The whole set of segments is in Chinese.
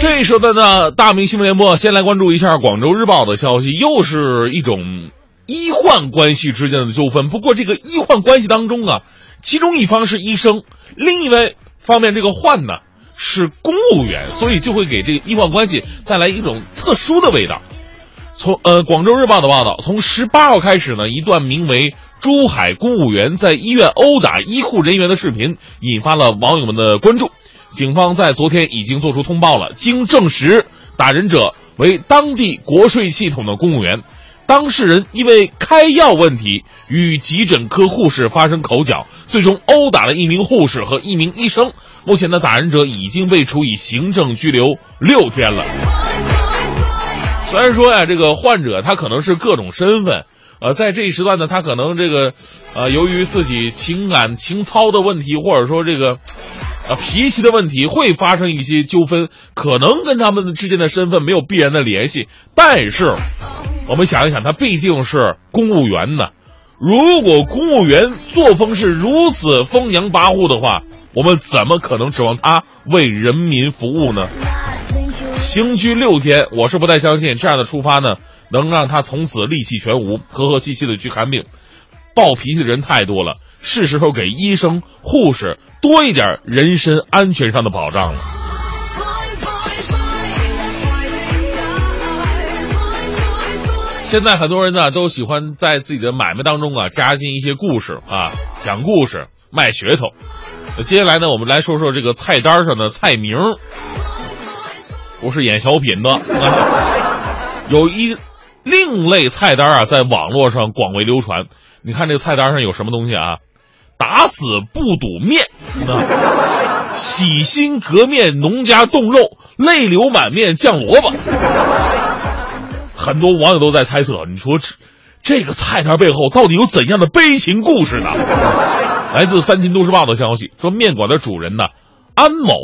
这时候的呢，大明新闻联播先来关注一下广州日报的消息，又是一种医患关系之间的纠纷。不过这个医患关系当中啊，其中一方是医生，另一位方面这个患呢是公务员，所以就会给这个医患关系带来一种特殊的味道。从呃广州日报的报道，从十八号开始呢，一段名为“珠海公务员在医院殴打医护人员”的视频引发了网友们的关注。警方在昨天已经做出通报了，经证实，打人者为当地国税系统的公务员，当事人因为开药问题与急诊科护士发生口角，最终殴打了一名护士和一名医生。目前的打人者已经被处以行政拘留六天了。虽然说呀，这个患者他可能是各种身份，呃，在这一时段呢，他可能这个，呃，由于自己情感情操的问题，或者说这个。啊，脾气的问题会发生一些纠纷，可能跟他们之间的身份没有必然的联系。但是，我们想一想，他毕竟是公务员呢。如果公务员作风是如此飞扬跋扈的话，我们怎么可能指望他为人民服务呢？刑拘六天，我是不太相信这样的处罚呢，能让他从此戾气全无，和和气气的去看病。暴脾气的人太多了。是时候给医生、护士多一点人身安全上的保障了。现在很多人呢都喜欢在自己的买卖当中啊加进一些故事啊，讲故事卖噱头。接下来呢，我们来说说这个菜单上的菜名，不是演小品的。有一另类菜单啊，在网络上广为流传。你看这个菜单上有什么东西啊？打死不赌面，洗心革面农家冻肉，泪流满面酱萝卜。很多网友都在猜测，你说这这个菜单背后到底有怎样的悲情故事呢？来自《三秦都市报》的消息说，面馆的主人呢，安某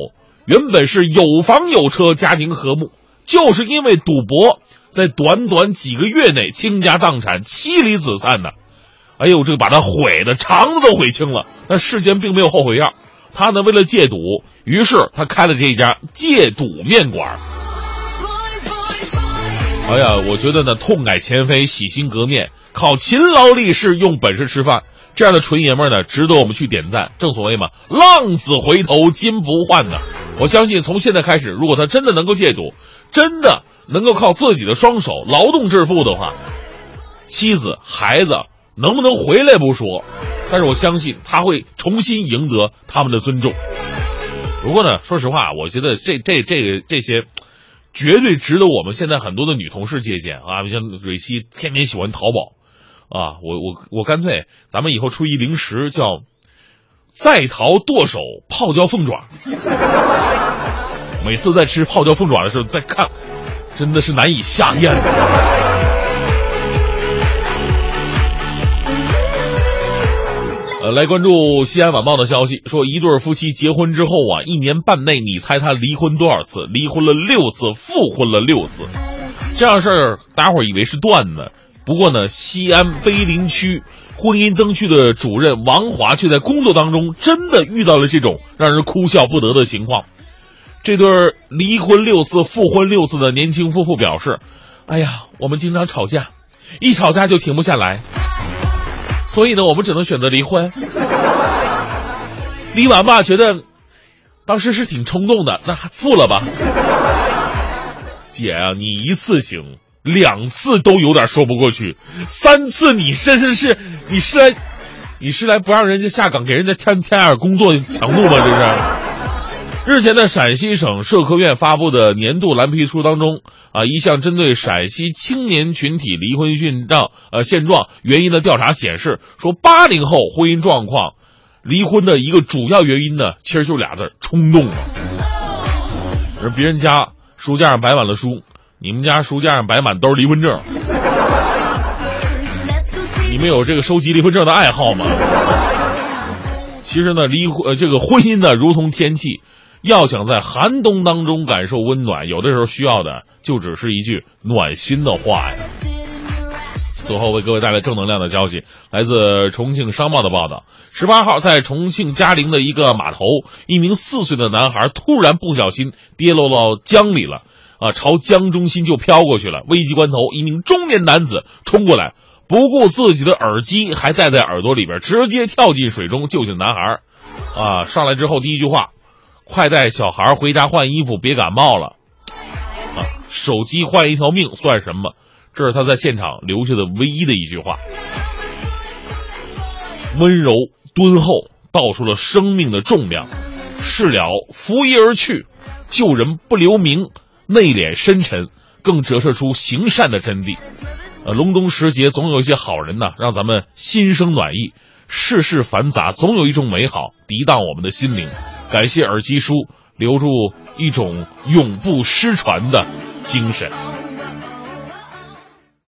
原本是有房有车，家庭和睦，就是因为赌博，在短短几个月内倾家荡产，妻离子散的。哎呦，这个把他毁的肠子都悔青了。但世间并没有后悔药，他呢为了戒赌，于是他开了这一家戒赌面馆。哎呀，我觉得呢，痛改前非，洗心革面，靠勤劳立志，用本事吃饭，这样的纯爷们呢，值得我们去点赞。正所谓嘛，浪子回头金不换的。我相信从现在开始，如果他真的能够戒赌，真的能够靠自己的双手劳动致富的话，妻子孩子。能不能回来不说，但是我相信他会重新赢得他们的尊重。不过呢，说实话，我觉得这这这个这些，绝对值得我们现在很多的女同事借鉴啊！像蕊希天天喜欢淘宝，啊，我我我干脆咱们以后出一零食叫“在淘剁手泡椒凤爪”，每次在吃泡椒凤爪的时候再看，真的是难以下咽。呃，来关注西安晚报的消息，说一对夫妻结婚之后啊，一年半内，你猜他离婚多少次？离婚了六次，复婚了六次。这样事儿，大家伙以为是段子，不过呢，西安碑林区婚姻登记的主任王华却在工作当中真的遇到了这种让人哭笑不得的情况。这对离婚六次、复婚六次的年轻夫妇表示：“哎呀，我们经常吵架，一吵架就停不下来。”所以呢，我们只能选择离婚。离完吧，觉得当时是挺冲动的，那还复了吧？姐啊，你一次行，两次都有点说不过去，三次你真是是你是来你是来不让人家下岗，给人家添添点工作强度吗？这是。日前，在陕西省社科院发布的年度蓝皮书当中，啊，一项针对陕西青年群体离婚现状、呃现状原因的调查显示，说八零后婚姻状况，离婚的一个主要原因呢，其实就俩字冲动了。而别人家书架上摆满了书，你们家书架上摆满都是离婚证。你们有这个收集离婚证的爱好吗？其实呢，离婚呃这个婚姻呢，如同天气。要想在寒冬当中感受温暖，有的时候需要的就只是一句暖心的话呀。最后为各位带来正能量的消息，来自重庆商报的报道：十八号，在重庆嘉陵的一个码头，一名四岁的男孩突然不小心跌落到江里了，啊，朝江中心就飘过去了。危急关头，一名中年男子冲过来，不顾自己的耳机还戴在耳朵里边，直接跳进水中救起男孩。啊，上来之后第一句话：“快带小孩回家换衣服，别感冒了。”啊，手机换一条命算什么？这是他在现场留下的唯一的一句话。温柔敦厚，道出了生命的重量；事了拂衣而去，救人不留名，内敛深沉，更折射出行善的真谛。呃，隆冬时节，总有一些好人呐，让咱们心生暖意。世事繁杂，总有一种美好涤荡我们的心灵。感谢耳机叔留住一种永不失传的精神。